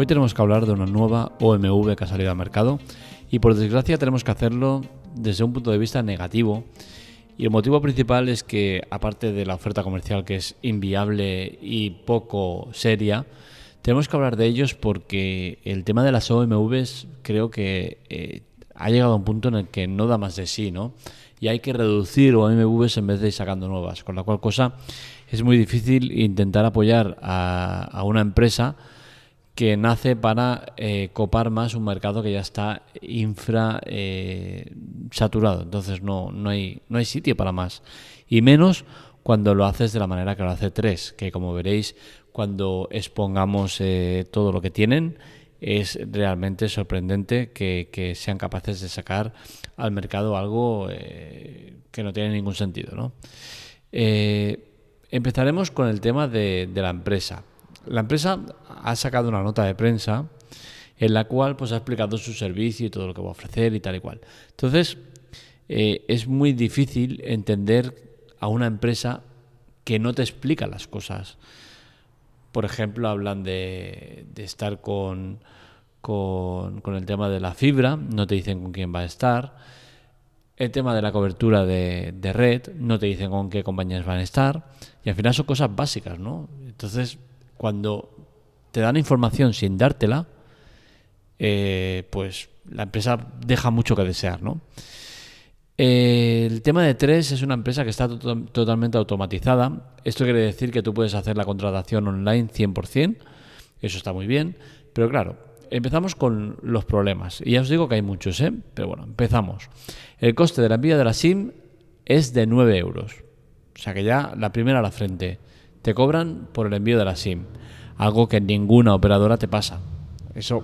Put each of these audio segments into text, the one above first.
Hoy tenemos que hablar de una nueva OMV que ha salido al mercado y por desgracia tenemos que hacerlo desde un punto de vista negativo. Y el motivo principal es que, aparte de la oferta comercial que es inviable y poco seria, tenemos que hablar de ellos porque el tema de las OMVs creo que eh, ha llegado a un punto en el que no da más de sí, ¿no? Y hay que reducir OMVs en vez de ir sacando nuevas, con la cual cosa es muy difícil intentar apoyar a, una empresa que nace para eh, copar más un mercado que ya está infra eh, saturado. Entonces no, no, hay, no hay sitio para más. Y menos cuando lo haces de la manera que lo hace 3, que como veréis, cuando expongamos eh, todo lo que tienen, es realmente sorprendente que, sean capaces de sacar al mercado algo que no tiene ningún sentido. ¿no? Empezaremos con el tema de, la empresa. La empresa ha sacado una nota de prensa en la cual pues, ha explicado su servicio y todo lo que va a ofrecer y tal y cual. Entonces, eh, es muy difícil entender a una empresa que no te explica las cosas. Por ejemplo, hablan de, estar con, con, con, el tema de la fibra, no te dicen con quién va a estar. El tema de la cobertura de, red, no te dicen con qué compañías van a estar. Y al final son cosas básicas, ¿no? Entonces, cuando te dan información sin dártela, eh, pues la empresa deja mucho que desear, ¿no? el tema de tres es una empresa que está totalmente automatizada. Esto quiere decir que tú puedes hacer la contratación online 100%. Eso está muy bien. Pero claro, empezamos con los problemas. Y ya os digo que hay muchos, ¿eh? Pero bueno, empezamos. El coste de la envío de la SIM es de 9 euros. O sea que ya la primera a la frente. Te cobran por el envío de la SIM. Algo que ninguna operadora te pasa. Eso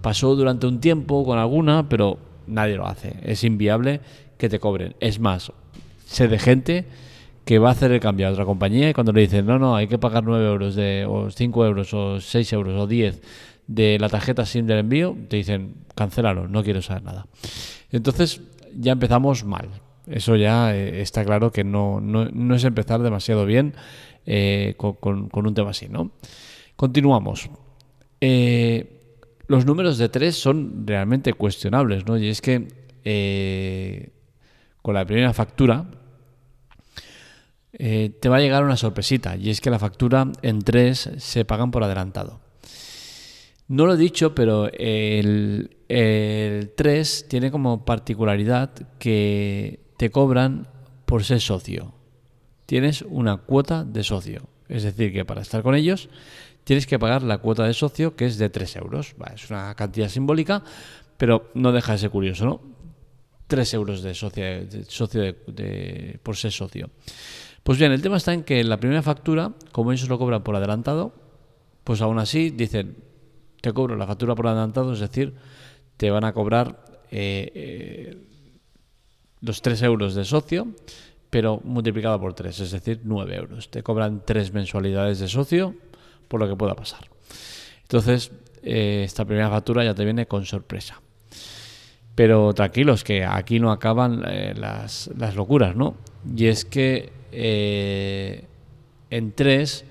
pasó durante un tiempo con alguna, pero nadie lo hace. Es inviable que te cobren. Es más, sé de gente que va a hacer el cambio a otra compañía y cuando le dicen, no, no, hay que pagar 9 euros, de, o 5 euros, o 6 euros, o 10 de la tarjeta SIM del envío, te dicen, cancélalo, no quiero saber nada. Entonces ya empezamos mal. Eso ya eh, está claro que no, no, es empezar demasiado bien eh, con, un tema así, ¿no? Continuamos. Eh, los números de tres son realmente cuestionables, ¿no? Y es que con la primera factura te va a llegar una sorpresita, y es que la factura en tres se pagan por adelantado. No lo he dicho, pero el, 3 tiene como particularidad que te cobran por ser socio. Tienes una cuota de socio. Es decir, que para estar con ellos tienes que pagar la cuota de socio que es de 3 euros. es una cantidad simbólica, pero no deja de ser curioso, ¿no? 3 euros de socio, socio por ser socio. Pues bien, el tema está en que la primera factura, como ellos lo cobran por adelantado, pues aún así dicen, te cobro la factura por adelantado, es decir, te van a cobrar eh, eh, los 3 euros de socio, pero multiplicado por 3, es decir, 9 euros. Te cobran 3 mensualidades de socio por lo que pueda pasar. Entonces, eh, esta primera factura ya te viene con sorpresa. Pero tranquilos, que aquí no acaban las, las, locuras, ¿no? Y es que en 3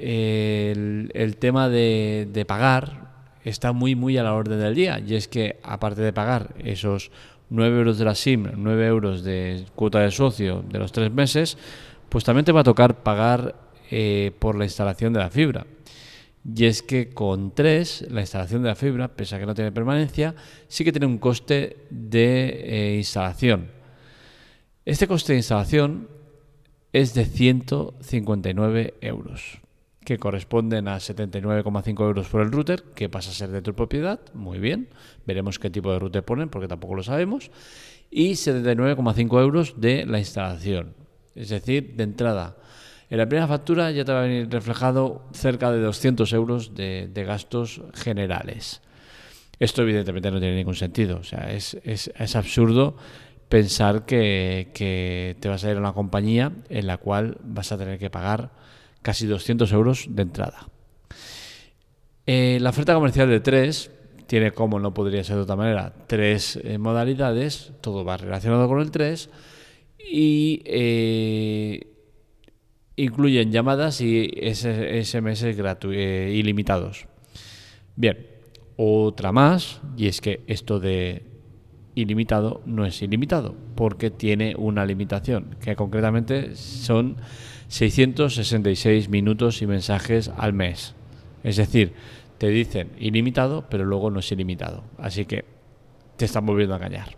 el, tema de, pagar está muy, muy a la orden del día. Y es que, aparte de pagar esos 9 euros de la SIM, 9 euros de cuota de socio de los tres meses, pues también te va a tocar pagar eh, por la instalación de la fibra. Y es que con 3, la instalación de la fibra, pese a que no tiene permanencia, sí que tiene un coste de eh, instalación. Este coste de instalación es de 159 euros que corresponden a 79,5 euros por el router, que pasa a ser de tu propiedad, muy bien, veremos qué tipo de router ponen, porque tampoco lo sabemos, y 79,5 euros de la instalación, es decir, de entrada. En la primera factura ya te va a venir reflejado cerca de 200 euros de, gastos generales. Esto evidentemente no tiene ningún sentido, o sea, es, absurdo pensar que, que, te vas a ir a una compañía en la cual vas a tener que pagar casi 200 euros de entrada. Eh, la oferta comercial de 3 tiene, como no podría ser de otra manera, tres eh, modalidades, todo va relacionado con el 3 y eh, incluyen llamadas y SMS ilimitados. Bien, otra más, y es que esto de ilimitado no es ilimitado, porque tiene una limitación, que concretamente son 666 minutos y mensajes al mes. Es decir, te dicen ilimitado, pero luego no es ilimitado. Así que te están volviendo a engañar.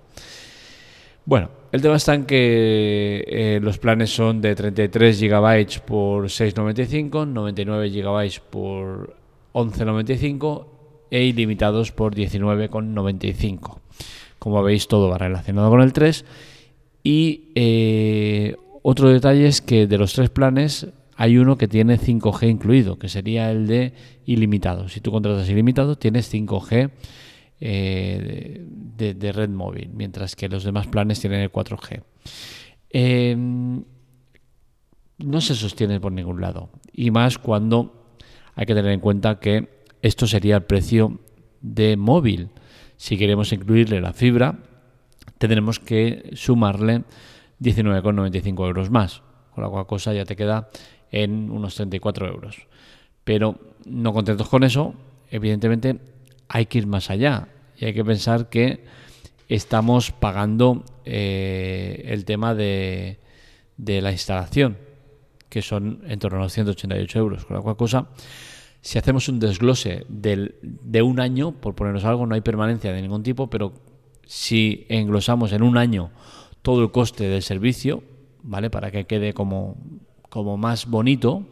Bueno, el tema está en que eh, los planes son de 33 GB por 6,95, 99 GB por 11,95 e ilimitados por 19,95. Como veis, todo va relacionado con el 3. Y eh, otro detalle es que de los tres planes hay uno que tiene 5G incluido, que sería el de ilimitado. Si tú contratas ilimitado, tienes 5G eh, de, red móvil, mientras que los demás planes tienen el 4G. Em, no se sostiene por ningún lado. Y más cuando hay que tener en cuenta que esto sería el precio de móvil. Si queremos incluirle la fibra, tendremos que sumarle 19,95 euros más. Con la cual cosa ya te queda en unos 34 euros. Pero no contentos con eso, evidentemente hay que ir más allá y hay que pensar que estamos pagando eh, el tema de, de, la instalación, que son en torno a los 188 euros. Con la cual cosa, si hacemos un desglose del, de un año, por ponernos algo, no hay permanencia de ningún tipo, pero si englosamos en un año todo el coste del servicio, ¿vale? Para que quede como, como más bonito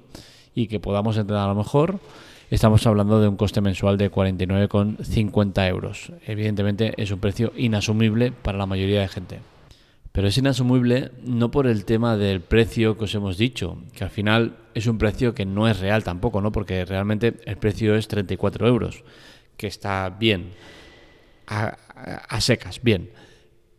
y que podamos entrar a lo mejor, estamos hablando de un coste mensual de 49,50 euros. Evidentemente es un precio inasumible para la mayoría de gente. Pero es inasumible no por el tema del precio que os hemos dicho, que al final es un precio que no es real tampoco, ¿no? Porque realmente el precio es 34 euros, que está bien, a secas, bien.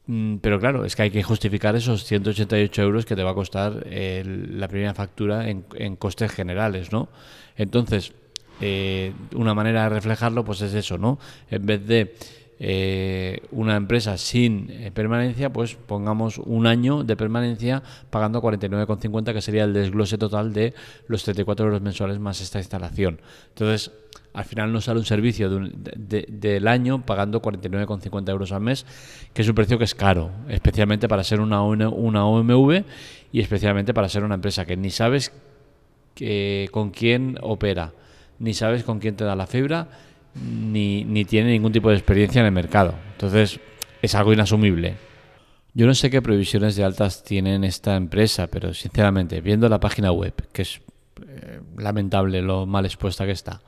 Mm, pero claro, es que hay que justificar esos 188 euros que te va a costar la primera factura en, costes generales, ¿no? Entonces, eh, una manera de reflejarlo, pues es eso, ¿no? En vez de eh, una empresa sin eh, permanencia, pues pongamos un año de permanencia pagando 49,50, que sería el desglose total de los 34 euros mensuales más esta instalación. Entonces, al final nos sale un servicio del año pagando 49,50 euros al mes, que es un precio que es caro, especialmente para ser una, una OMV y especialmente para ser una empresa que ni sabes con quién opera, ni sabes con quién te da la fibra, ni, ni tiene ningún tipo de experiencia en el mercado. Entonces, es algo inasumible. Yo no sé qué previsiones de altas tienen esta empresa, pero sinceramente, viendo la página web, que es eh, lamentable lo mal expuesta que está,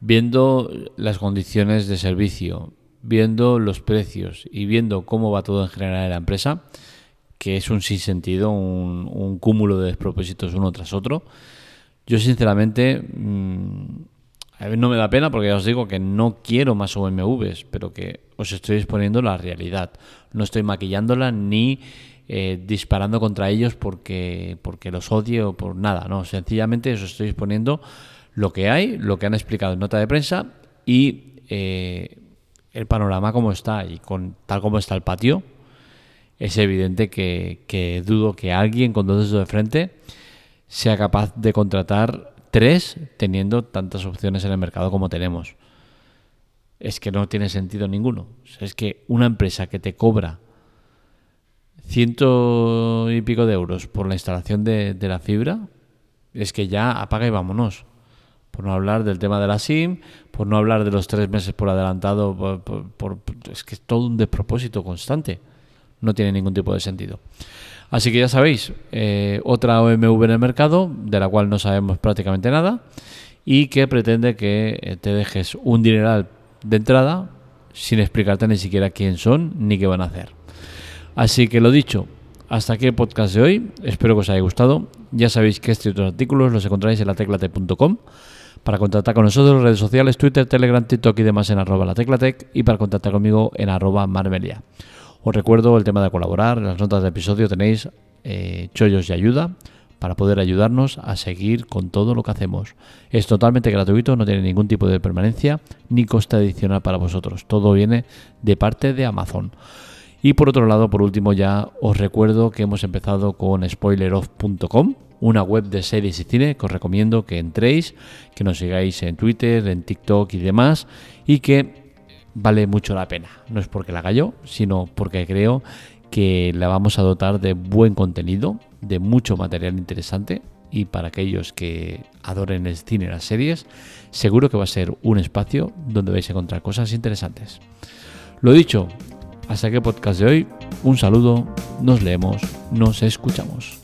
viendo las condiciones de servicio, viendo los precios y viendo cómo va todo en general en la empresa, que es un sinsentido, un, un cúmulo de despropósitos uno tras otro, yo sinceramente mm, no me da pena porque ya os digo que no quiero más OMVs, pero que os estoy exponiendo la realidad. No estoy maquillándola ni eh, disparando contra ellos porque, porque los odio o por nada, no, sencillamente os estoy exponiendo lo que hay, lo que han explicado en nota de prensa y eh, el panorama como está y con tal como está el patio, es evidente que, dudo que alguien con todo eso de frente sea capaz de contratar tres teniendo tantas opciones en el mercado como tenemos. Es que no tiene sentido ninguno. es que una empresa que te cobra ciento y pico de euros por la instalación de, la fibra, es que ya apaga y vámonos por no hablar del tema de la SIM, por no hablar de los tres meses por adelantado, por, es que es todo un despropósito constante. No tiene ningún tipo de sentido. Así que ya sabéis, eh, otra OMV en el mercado, de la cual no sabemos prácticamente nada, y que pretende que eh, te dejes un dineral de entrada sin explicarte ni siquiera quién son ni qué van a hacer. Así que lo dicho, hasta aquí el podcast de hoy. Espero que os haya gustado. Ya sabéis que estos otros artículos los encontráis en la teclate.com. Para contactar con nosotros, redes sociales, Twitter, Telegram, TikTok y demás en arroba la teclatec y para contactar conmigo en arroba marmelia. Os recuerdo el tema de colaborar, en las notas del episodio tenéis eh, chollos y ayuda para poder ayudarnos a seguir con todo lo que hacemos. Es totalmente gratuito, no tiene ningún tipo de permanencia ni coste adicional para vosotros. Todo viene de parte de Amazon. Y por otro lado, por último, ya os recuerdo que hemos empezado con spoileroff.com, una web de series y cine que os recomiendo que entréis, que nos sigáis en Twitter, en TikTok y demás, y que vale mucho la pena. No es porque la haga yo, sino porque creo que la vamos a dotar de buen contenido, de mucho material interesante y para aquellos que adoren el cine y las series, seguro que va a ser un espacio donde vais a encontrar cosas interesantes. Lo dicho, hasta aquí el podcast de hoy. Un saludo, nos leemos, nos escuchamos.